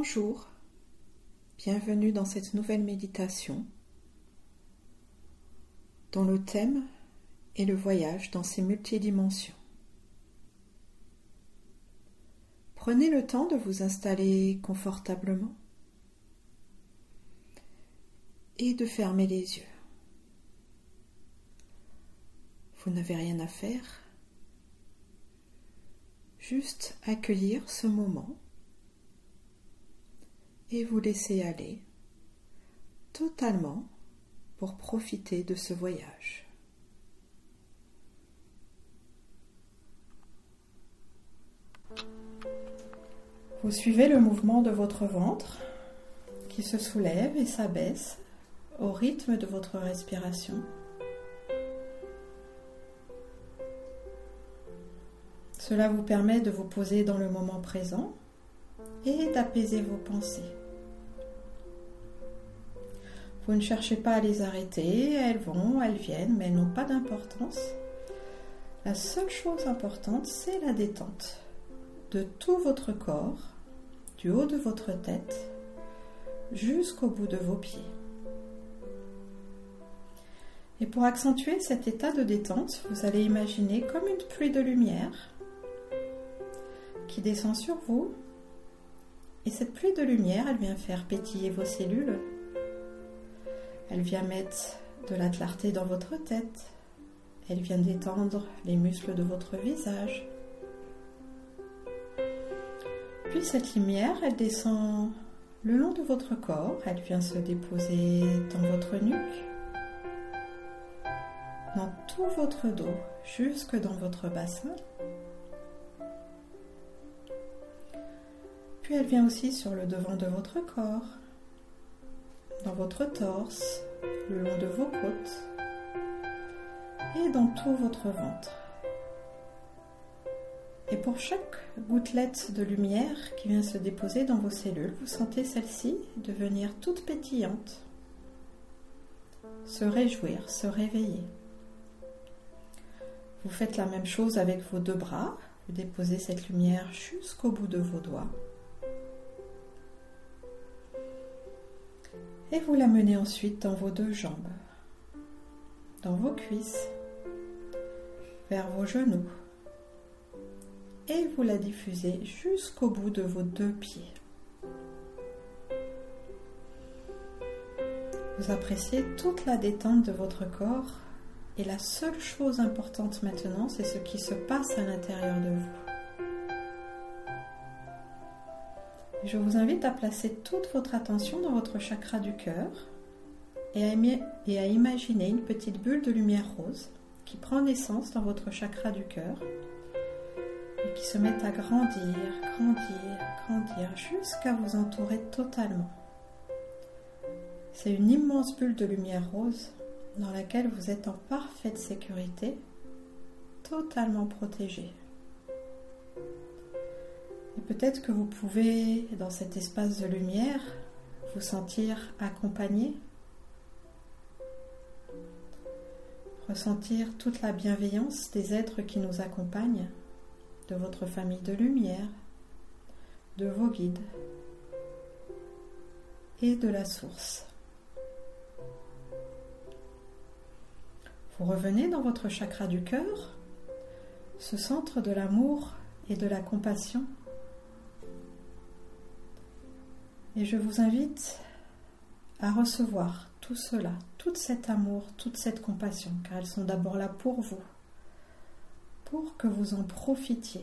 Bonjour, bienvenue dans cette nouvelle méditation dont le thème est le voyage dans ses multidimensions. Prenez le temps de vous installer confortablement et de fermer les yeux. Vous n'avez rien à faire, juste accueillir ce moment et vous laisser aller totalement pour profiter de ce voyage. Vous suivez le mouvement de votre ventre qui se soulève et s'abaisse au rythme de votre respiration. Cela vous permet de vous poser dans le moment présent et d'apaiser vos pensées. Vous ne cherchez pas à les arrêter, elles vont, elles viennent, mais elles n'ont pas d'importance. La seule chose importante, c'est la détente de tout votre corps, du haut de votre tête jusqu'au bout de vos pieds. Et pour accentuer cet état de détente, vous allez imaginer comme une pluie de lumière qui descend sur vous et cette pluie de lumière, elle vient faire pétiller vos cellules. Elle vient mettre de la clarté dans votre tête. Elle vient détendre les muscles de votre visage. Puis cette lumière, elle descend le long de votre corps. Elle vient se déposer dans votre nuque, dans tout votre dos, jusque dans votre bassin. Puis elle vient aussi sur le devant de votre corps, votre torse, le long de vos côtes et dans tout votre ventre. Et pour chaque gouttelette de lumière qui vient se déposer dans vos cellules, vous sentez celle-ci devenir toute pétillante, se réjouir, se réveiller. Vous faites la même chose avec vos deux bras, vous déposez cette lumière jusqu'au bout de vos doigts. Et vous la menez ensuite dans vos deux jambes, dans vos cuisses, vers vos genoux. Et vous la diffusez jusqu'au bout de vos deux pieds. Vous appréciez toute la détente de votre corps et la seule chose importante maintenant, c'est ce qui se passe à l'intérieur de vous. Je vous invite à placer toute votre attention dans votre chakra du cœur et à, imaginer une petite bulle de lumière rose qui prend naissance dans votre chakra du cœur et qui se met à grandir, grandir, grandir jusqu'à vous entourer totalement. C'est une immense bulle de lumière rose dans laquelle vous êtes en parfaite sécurité, totalement protégé. Peut-être que vous pouvez, dans cet espace de lumière, vous sentir accompagné, ressentir toute la bienveillance des êtres qui nous accompagnent, de votre famille de lumière, de vos guides et de la source. Vous revenez dans votre chakra du cœur, ce centre de l'amour et de la compassion Et je vous invite à recevoir tout cela, tout cet amour, toute cette compassion, car elles sont d'abord là pour vous, pour que vous en profitiez.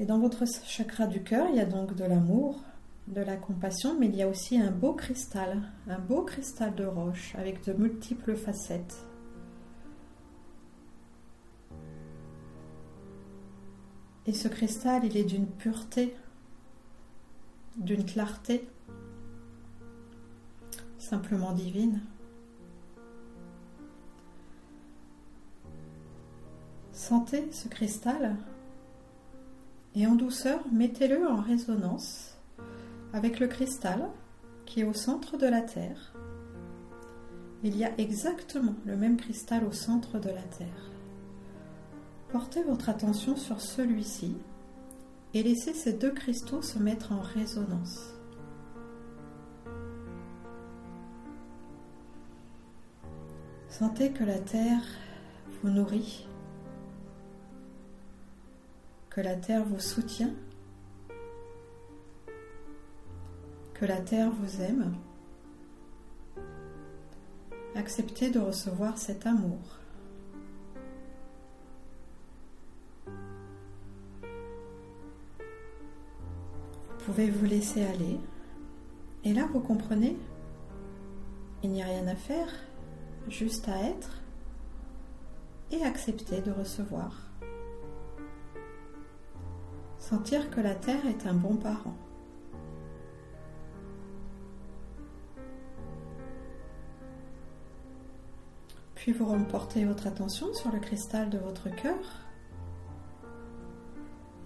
Et dans votre chakra du cœur, il y a donc de l'amour, de la compassion, mais il y a aussi un beau cristal, un beau cristal de roche avec de multiples facettes. Et ce cristal, il est d'une pureté, d'une clarté simplement divine. Sentez ce cristal et en douceur, mettez-le en résonance avec le cristal qui est au centre de la Terre. Il y a exactement le même cristal au centre de la Terre. Portez votre attention sur celui-ci et laissez ces deux cristaux se mettre en résonance. Sentez que la terre vous nourrit, que la terre vous soutient, que la terre vous aime. Acceptez de recevoir cet amour. Pouvez vous laisser aller. Et là, vous comprenez, il n'y a rien à faire, juste à être et accepter de recevoir. Sentir que la Terre est un bon parent. Puis vous reportez votre attention sur le cristal de votre cœur.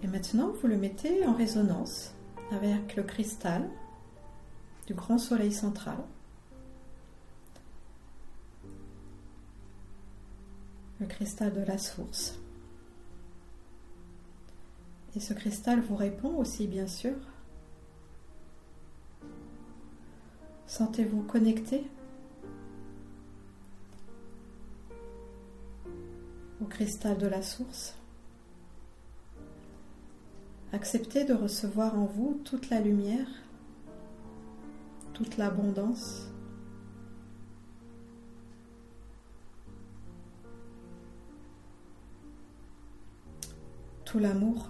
Et maintenant, vous le mettez en résonance avec le cristal du grand soleil central. Le cristal de la source. Et ce cristal vous répond aussi, bien sûr. Sentez-vous connecté au cristal de la source. Acceptez de recevoir en vous toute la lumière, toute l'abondance. tout l'amour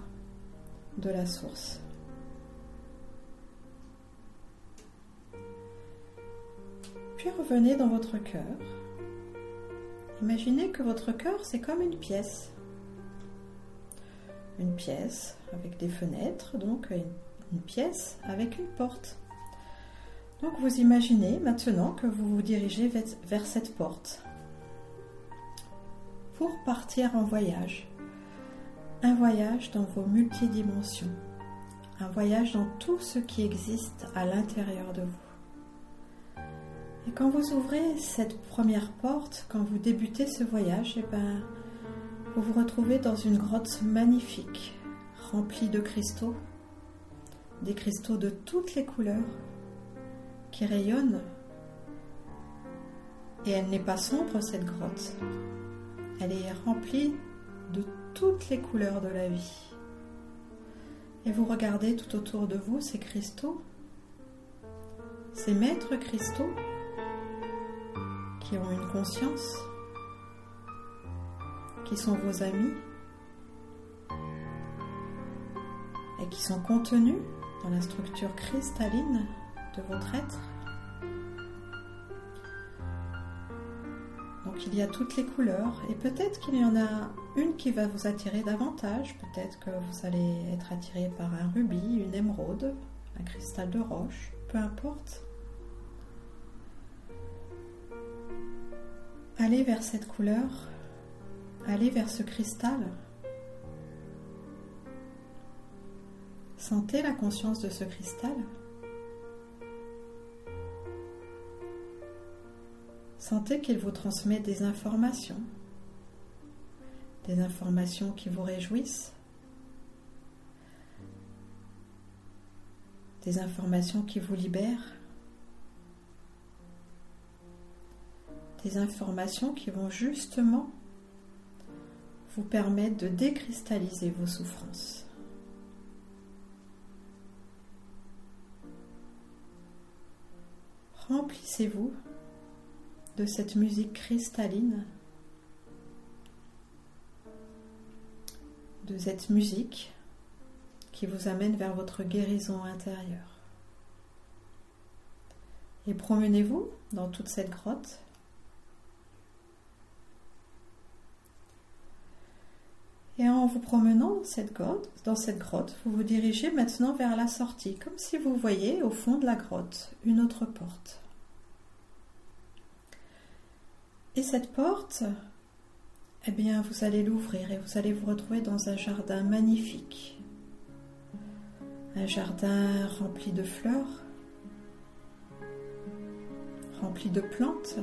de la source. Puis revenez dans votre cœur. Imaginez que votre cœur, c'est comme une pièce. Une pièce avec des fenêtres, donc une, pièce avec une porte. Donc vous imaginez maintenant que vous vous dirigez vers cette porte pour partir en voyage. Un voyage dans vos multidimensions. Un voyage dans tout ce qui existe à l'intérieur de vous. Et quand vous ouvrez cette première porte, quand vous débutez ce voyage, et eh ben, vous vous retrouvez dans une grotte magnifique, remplie de cristaux, des cristaux de toutes les couleurs qui rayonnent. Et elle n'est pas sombre, cette grotte. Elle est remplie de toutes les couleurs de la vie. Et vous regardez tout autour de vous ces cristaux, ces maîtres cristaux qui ont une conscience, qui sont vos amis et qui sont contenus dans la structure cristalline de votre être. Donc il y a toutes les couleurs et peut-être qu'il y en a une qui va vous attirer davantage. Peut-être que vous allez être attiré par un rubis, une émeraude, un cristal de roche, peu importe. Allez vers cette couleur, allez vers ce cristal. Sentez la conscience de ce cristal. Sentez qu'il vous transmet des informations, des informations qui vous réjouissent, des informations qui vous libèrent, des informations qui vont justement vous permettre de décristalliser vos souffrances. Remplissez-vous de cette musique cristalline, de cette musique qui vous amène vers votre guérison intérieure. Et promenez-vous dans toute cette grotte. Et en vous promenant dans cette, grotte, dans cette grotte, vous vous dirigez maintenant vers la sortie, comme si vous voyez au fond de la grotte une autre porte. Et cette porte, eh bien, vous allez l'ouvrir et vous allez vous retrouver dans un jardin magnifique. Un jardin rempli de fleurs, rempli de plantes,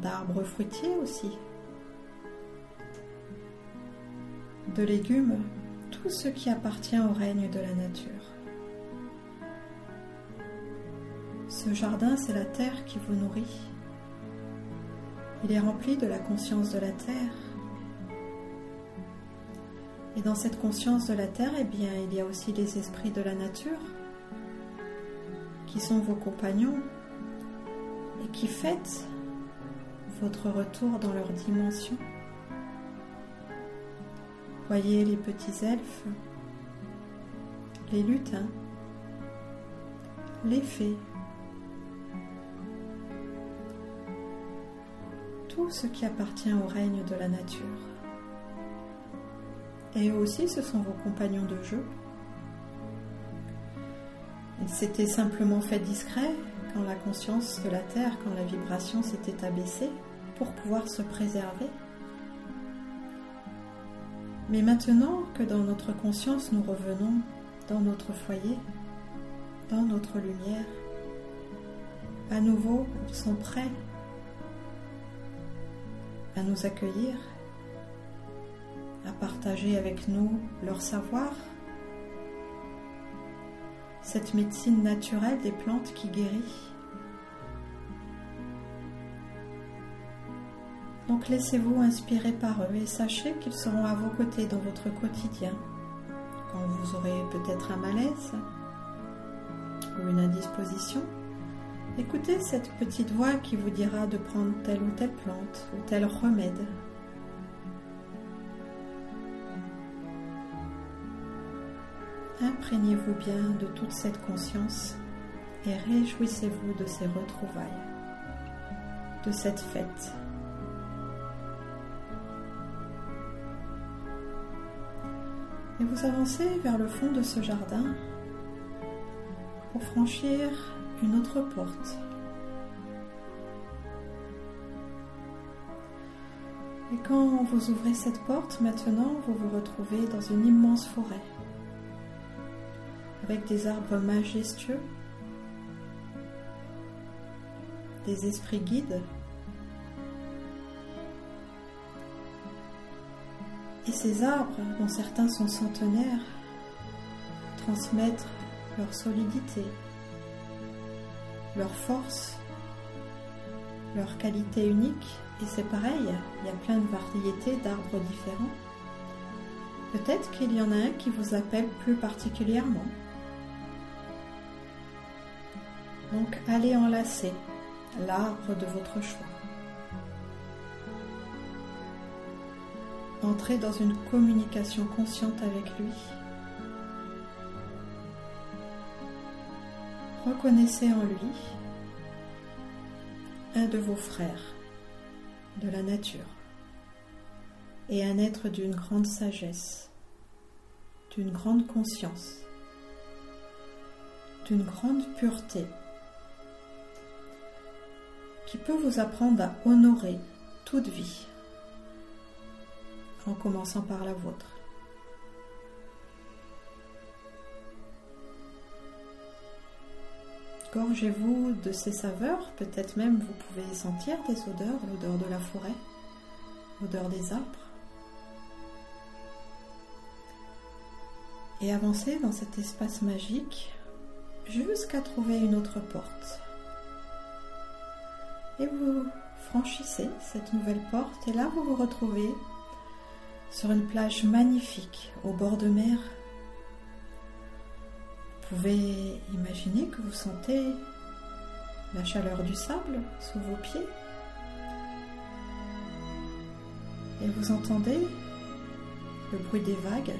d'arbres fruitiers aussi, de légumes tout ce qui appartient au règne de la nature. Ce jardin, c'est la terre qui vous nourrit. Il est rempli de la conscience de la terre. Et dans cette conscience de la terre, eh bien, il y a aussi les esprits de la nature qui sont vos compagnons et qui fêtent votre retour dans leur dimension. Voyez les petits elfes, les lutins, les fées, tout ce qui appartient au règne de la nature. Et aussi, ce sont vos compagnons de jeu. Ils s'étaient simplement fait discret quand la conscience de la Terre, quand la vibration s'était abaissée, pour pouvoir se préserver. Mais maintenant que dans notre conscience nous revenons dans notre foyer, dans notre lumière, à nouveau, ils sont prêts à nous accueillir, à partager avec nous leur savoir, cette médecine naturelle des plantes qui guérit. Donc laissez-vous inspirer par eux et sachez qu'ils seront à vos côtés dans votre quotidien, quand vous aurez peut-être un malaise ou une indisposition. Écoutez cette petite voix qui vous dira de prendre telle ou telle plante ou tel remède. Imprégnez-vous bien de toute cette conscience et réjouissez-vous de ces retrouvailles, de cette fête. Vous avancez vers le fond de ce jardin pour franchir une autre porte. Et quand vous ouvrez cette porte, maintenant, vous vous retrouvez dans une immense forêt avec des arbres majestueux, des esprits guides Et ces arbres, dont certains sont centenaires, transmettent leur solidité, leur force, leur qualité unique. Et c'est pareil, il y a plein de variétés d'arbres différents. Peut-être qu'il y en a un qui vous appelle plus particulièrement. Donc allez enlacer l'arbre de votre choix. Entrez dans une communication consciente avec lui. Reconnaissez en lui un de vos frères de la nature et un être d'une grande sagesse, d'une grande conscience, d'une grande pureté, qui peut vous apprendre à honorer toute vie en commençant par la vôtre. Gorgez-vous de ces saveurs, peut-être même vous pouvez sentir des odeurs, l'odeur de la forêt, l'odeur des arbres. Et avancez dans cet espace magique jusqu'à trouver une autre porte. Et vous franchissez cette nouvelle porte et là vous vous retrouvez sur une plage magnifique au bord de mer. Vous pouvez imaginer que vous sentez la chaleur du sable sous vos pieds et vous entendez le bruit des vagues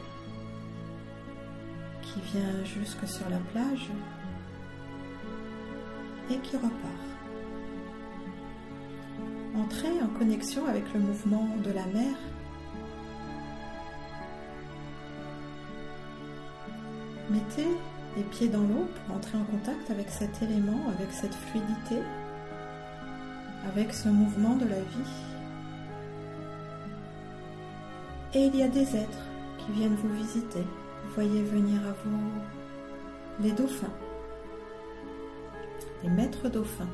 qui vient jusque sur la plage et qui repart. Entrez en connexion avec le mouvement de la mer Mettez les pieds dans l'eau pour entrer en contact avec cet élément, avec cette fluidité, avec ce mouvement de la vie. Et il y a des êtres qui viennent vous visiter. Vous voyez venir à vous les dauphins, les maîtres dauphins,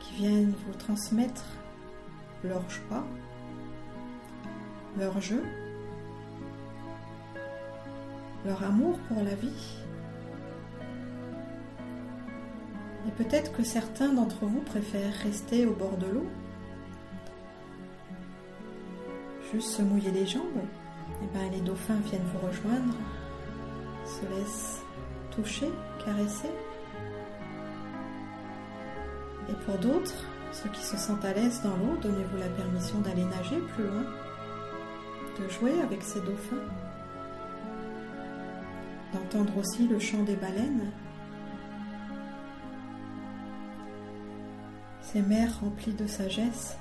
qui viennent vous transmettre leur joie, leur jeu, leur amour pour la vie. Et peut-être que certains d'entre vous préfèrent rester au bord de l'eau, juste se mouiller les jambes. Et bien les dauphins viennent vous rejoindre, se laissent toucher, caresser. Et pour d'autres, ceux qui se sentent à l'aise dans l'eau, donnez-vous la permission d'aller nager plus loin, de jouer avec ces dauphins, d'entendre aussi le chant des baleines, ces mers remplies de sagesse,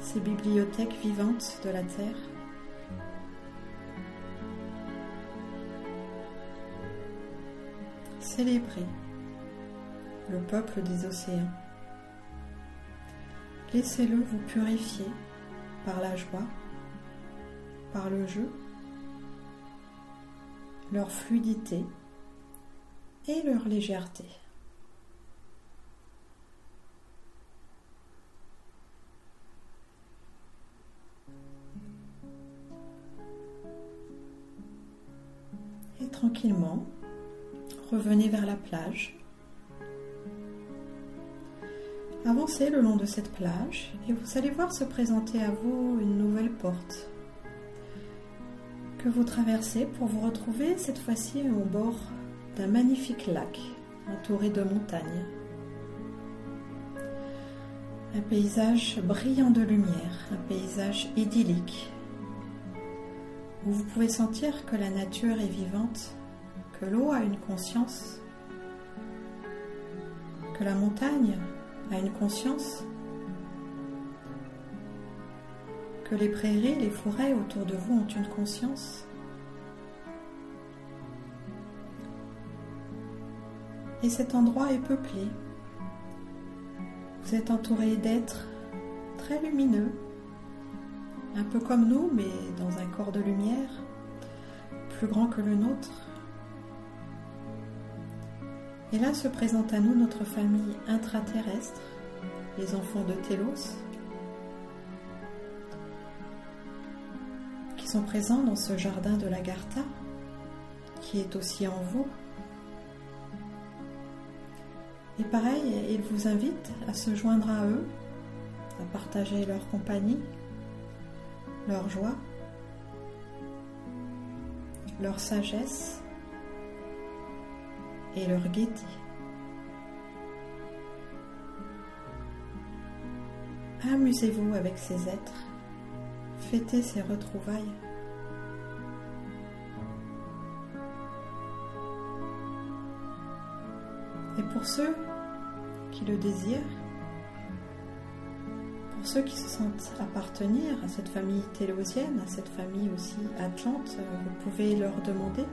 ces bibliothèques vivantes de la Terre. Célébrez le peuple des océans. Laissez-le vous purifier par la joie, par le jeu, leur fluidité et leur légèreté. Et tranquillement, revenez vers la plage Avancez le long de cette plage et vous allez voir se présenter à vous une nouvelle porte que vous traversez pour vous retrouver cette fois-ci au bord d'un magnifique lac entouré de montagnes. Un paysage brillant de lumière, un paysage idyllique où vous pouvez sentir que la nature est vivante, que l'eau a une conscience, que la montagne a une conscience les prairies, les forêts autour de vous ont une conscience Et cet endroit est peuplé. Vous êtes entouré d'êtres très lumineux, un peu comme nous, mais dans un corps de lumière, plus grand que le nôtre. Et là se présente à nous notre famille intraterrestre, les enfants de Télos, sont présents dans ce jardin de l'Agartha, qui est aussi en vous. Et pareil, ils vous invitent à se joindre à eux, à partager leur compagnie, leur joie, leur sagesse et leur gaieté. Amusez-vous avec ces êtres, fêtez ces retrouvailles. Et pour ceux qui le désirent, pour ceux qui se sentent appartenir à cette famille télosienne, à cette famille aussi atlante, vous pouvez leur demander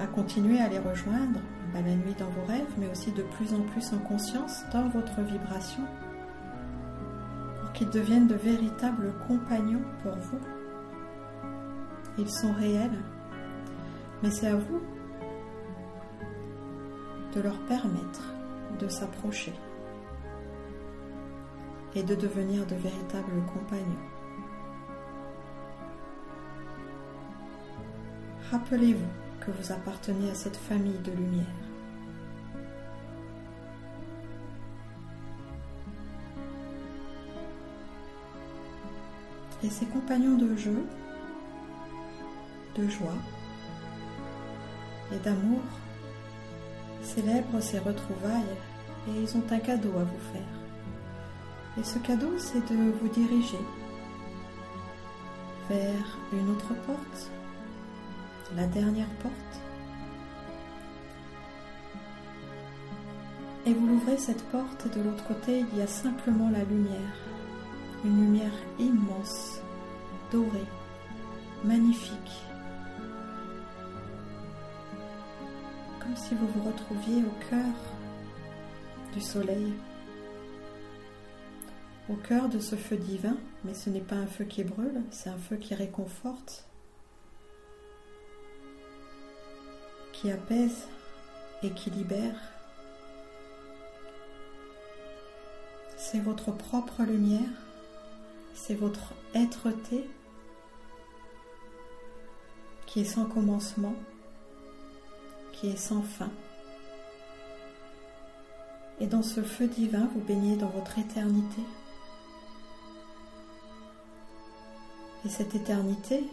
à continuer à les rejoindre la nuit dans vos rêves, mais aussi de plus en plus en conscience dans votre vibration, qu'ils deviennent de véritables compagnons pour vous. Ils sont réels, mais c'est à vous de leur permettre de s'approcher et de devenir de véritables compagnons. Rappelez-vous que vous appartenez à cette famille de lumière. Et ces compagnons de jeu, de joie et d'amour célèbrent ces retrouvailles et ils ont un cadeau à vous faire. Et ce cadeau, c'est de vous diriger vers une autre porte la dernière porte. Et vous l'ouvrez cette porte et de l'autre côté, il y a simplement la lumière. Une lumière immense, dorée, magnifique. Comme si vous vous retrouviez au cœur du soleil, au cœur de ce feu divin, mais ce n'est pas un feu qui brûle, c'est un feu qui réconforte, qui apaise et qui libère. C'est votre propre lumière, c'est votre être-té qui est sans commencement, qui est sans fin. Et dans ce feu divin, vous baignez dans votre éternité. Et cette éternité,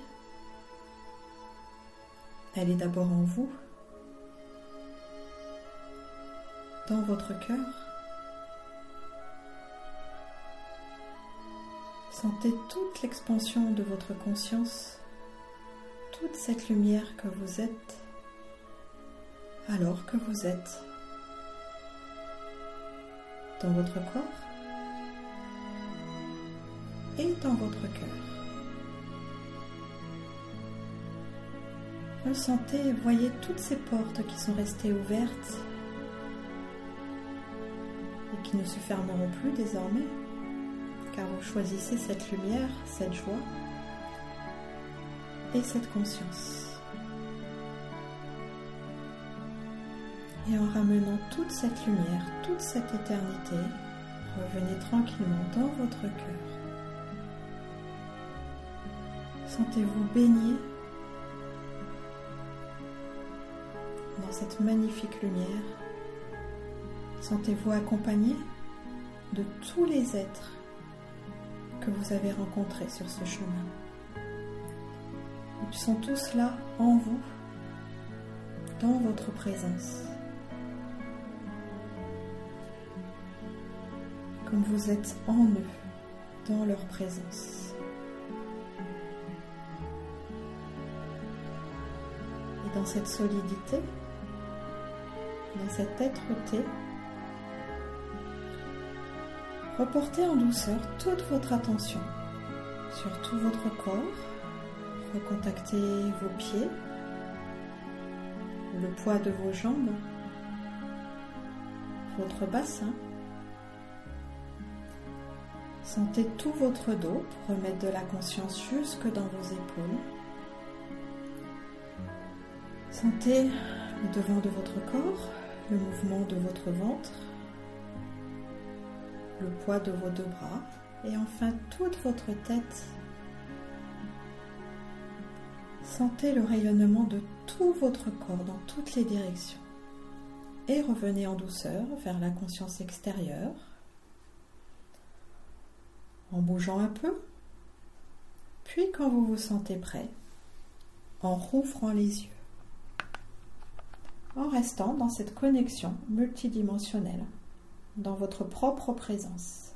elle est d'abord en vous, dans votre cœur. Sentez toute l'expansion de votre conscience, toute cette lumière que vous êtes, alors que vous êtes dans votre corps et dans votre cœur. Ressentez et voyez toutes ces portes qui sont restées ouvertes et qui ne se fermeront plus désormais, car vous choisissez cette lumière, cette joie et cette conscience. Et en ramenant toute cette lumière, toute cette éternité, revenez tranquillement dans votre cœur. Sentez-vous baigné dans cette magnifique lumière. Sentez-vous accompagné de tous les êtres que vous avez rencontrés sur ce chemin. Ils sont tous là en vous, dans votre présence. Comme vous êtes en eux, dans leur présence. Et dans cette solidité, dans cet être-té, reportez en douceur toute votre attention sur tout votre corps, recontactez vos pieds, le poids de vos jambes, votre bassin. Sentez tout votre dos pour remettre de la conscience jusque dans vos épaules. Sentez le devant de votre corps, le mouvement de votre ventre, le poids de vos deux bras et enfin toute votre tête. Sentez le rayonnement de tout votre corps dans toutes les directions. Et revenez en douceur vers la conscience extérieure. En bougeant un peu, puis quand vous vous sentez prêt, en rouvrant les yeux. En restant dans cette connexion multidimensionnelle, dans votre propre présence.